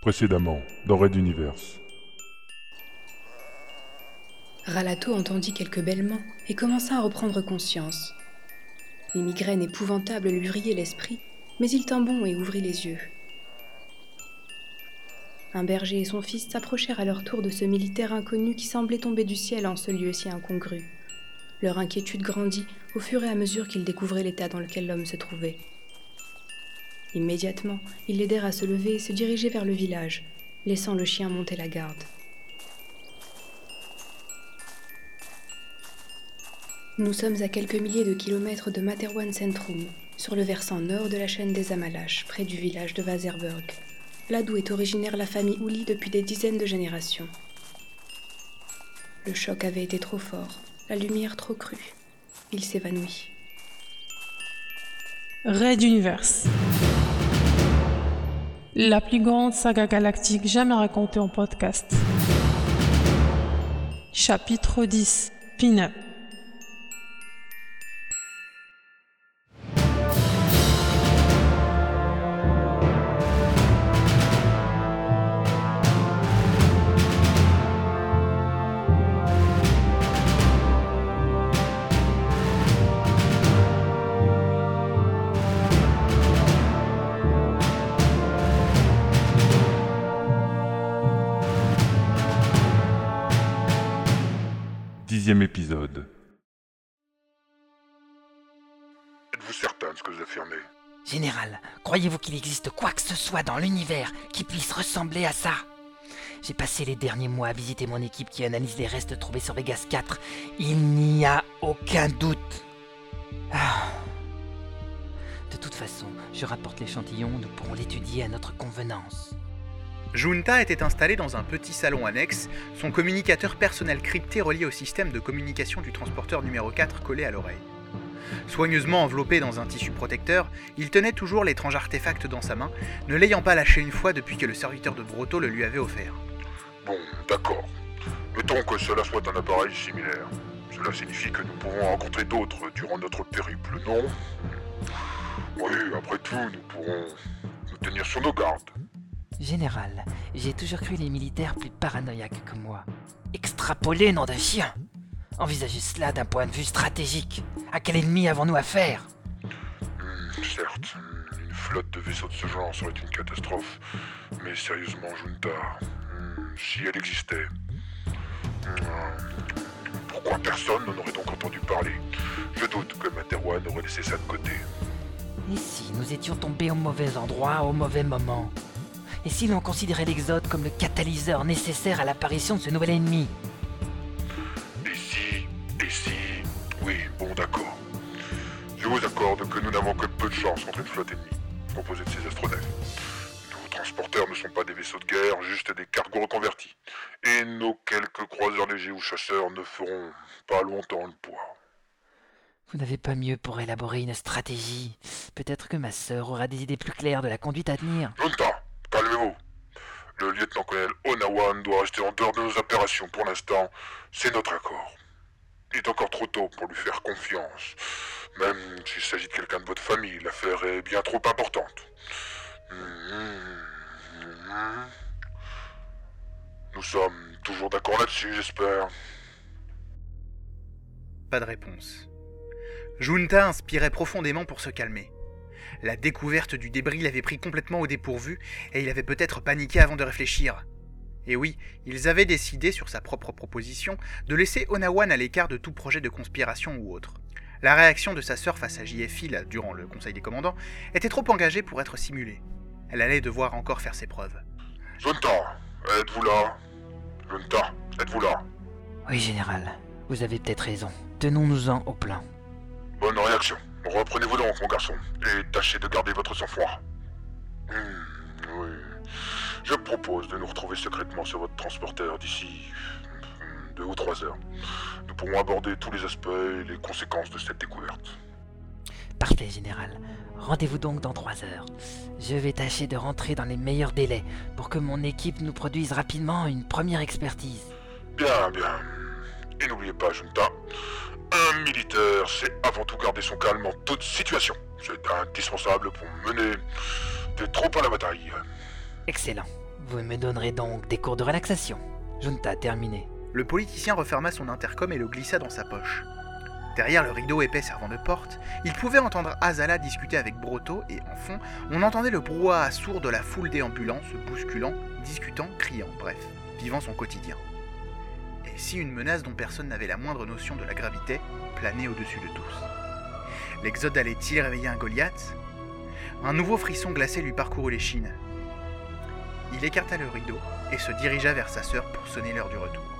Précédemment, dans Red Universe. Ralato entendit quelques bêlements et commença à reprendre conscience. Les migraines épouvantables lui vrillaient l'esprit, mais il tint bon et ouvrit les yeux. Un berger et son fils s'approchèrent à leur tour de ce militaire inconnu qui semblait tomber du ciel en ce lieu si incongru. Leur inquiétude grandit au fur et à mesure qu'ils découvraient l'état dans lequel l'homme se trouvait. Immédiatement, ils l'aidèrent à se lever et se diriger vers le village, laissant le chien monter la garde. Nous sommes à quelques milliers de kilomètres de Materwan Centrum, sur le versant nord de la chaîne des Amalaches, près du village de Waserburg, là d'où est originaire la famille Ouli depuis des dizaines de générations. Le choc avait été trop fort, la lumière trop crue. Il s'évanouit. Raid Universe. La plus grande saga galactique jamais racontée en podcast. Chapitre 10. Pin-up. Épisode. Êtes-vous certain de ce que vous affirmez? Général, croyez-vous qu'il existe quoi que ce soit dans l'univers qui puisse ressembler à ça? J'ai passé les derniers mois à visiter mon équipe qui analyse les restes trouvés sur Vegas 4. Il n'y a aucun doute. Ah. De toute façon, je rapporte l'échantillon, nous pourrons l'étudier à notre convenance. Junta était installé dans un petit salon annexe, son communicateur personnel crypté relié au système de communication du transporteur numéro 4 collé à l'oreille. Soigneusement enveloppé dans un tissu protecteur, il tenait toujours l'étrange artefact dans sa main, ne l'ayant pas lâché une fois depuis que le serviteur de Broto le lui avait offert. Bon, d'accord. Mettons que cela soit un appareil similaire. Cela signifie que nous pouvons rencontrer d'autres durant notre périple, non? Oui, après tout, nous pourrons nous tenir sur nos gardes. Général, j'ai toujours cru les militaires plus paranoïaques que moi. Extrapoler, nom d'un chien Envisagez cela d'un point de vue stratégique. À quel ennemi avons-nous affaire? Hmm, certes, une flotte de vaisseaux de ce genre serait une catastrophe. Mais sérieusement, Junta, hmm, si elle existait, hmm, pourquoi personne n'en aurait donc entendu parler? Je doute que Materwan aurait laissé ça de côté. Et si nous étions tombés au mauvais endroit au mauvais moment? Et si l'on considérait l'Exode comme le catalyseur nécessaire à l'apparition de ce nouvel ennemi Et si, et si, oui, bon d'accord. Je vous accorde que nous n'avons que peu de chance contre une flotte ennemie, composée de ces astronautes. Nos transporteurs ne sont pas des vaisseaux de guerre, juste des cargos reconvertis. Et nos quelques croiseurs légers ou chasseurs ne feront pas longtemps le poids. Vous n'avez pas mieux pour élaborer une stratégie Peut-être que ma sœur aura des idées plus claires de la conduite à tenir. Junta. Le lieutenant-colonel Onawan doit rester en dehors de nos opérations pour l'instant. C'est notre accord. Il est encore trop tôt pour lui faire confiance. Même s'il s'agit de quelqu'un de votre famille, l'affaire est bien trop importante. Nous sommes toujours d'accord là-dessus, j'espère. Pas de réponse. Junta inspirait profondément pour se calmer. La découverte du débris l'avait pris complètement au dépourvu et il avait peut-être paniqué avant de réfléchir. Et oui, ils avaient décidé, sur sa propre proposition, de laisser Onawan à l'écart de tout projet de conspiration ou autre. La réaction de sa sœur face à JFI, là, durant le Conseil des commandants, était trop engagée pour être simulée. Elle allait devoir encore faire ses preuves. Junta, êtes-vous là? Junta, êtes-vous là? Oui, général, vous avez peut-être raison. Tenons-nous-en au plan. Bonne réaction. Reprenez-vous donc, mon garçon, et tâchez de garder votre sang-froid. Hmm, oui. Je propose de nous retrouver secrètement sur votre transporteur d'ici hmm, deux ou trois heures. Nous pourrons aborder tous les aspects et les conséquences de cette découverte. Parfait, général. Rendez-vous donc dans trois heures. Je vais tâcher de rentrer dans les meilleurs délais pour que mon équipe nous produise rapidement une première expertise. Bien, bien. N'oubliez pas, Junta, un militaire sait avant tout garder son calme en toute situation. C'est indispensable pour mener des troupes à la bataille. Excellent. Vous me donnerez donc des cours de relaxation. Junta, terminé. Le politicien referma son intercom et le glissa dans sa poche. Derrière le rideau épais servant de porte, il pouvait entendre Azala discuter avec Broto et en fond, on entendait le brouhaha sourd de la foule déambulant, se bousculant, discutant, criant, bref, vivant son quotidien. Si une menace dont personne n'avait la moindre notion de la gravité planait au-dessus de tous L'exode allait-il réveiller un Goliath? Un nouveau frisson glacé lui parcourut les chines. Il écarta le rideau et se dirigea vers sa sœur pour sonner l'heure du retour.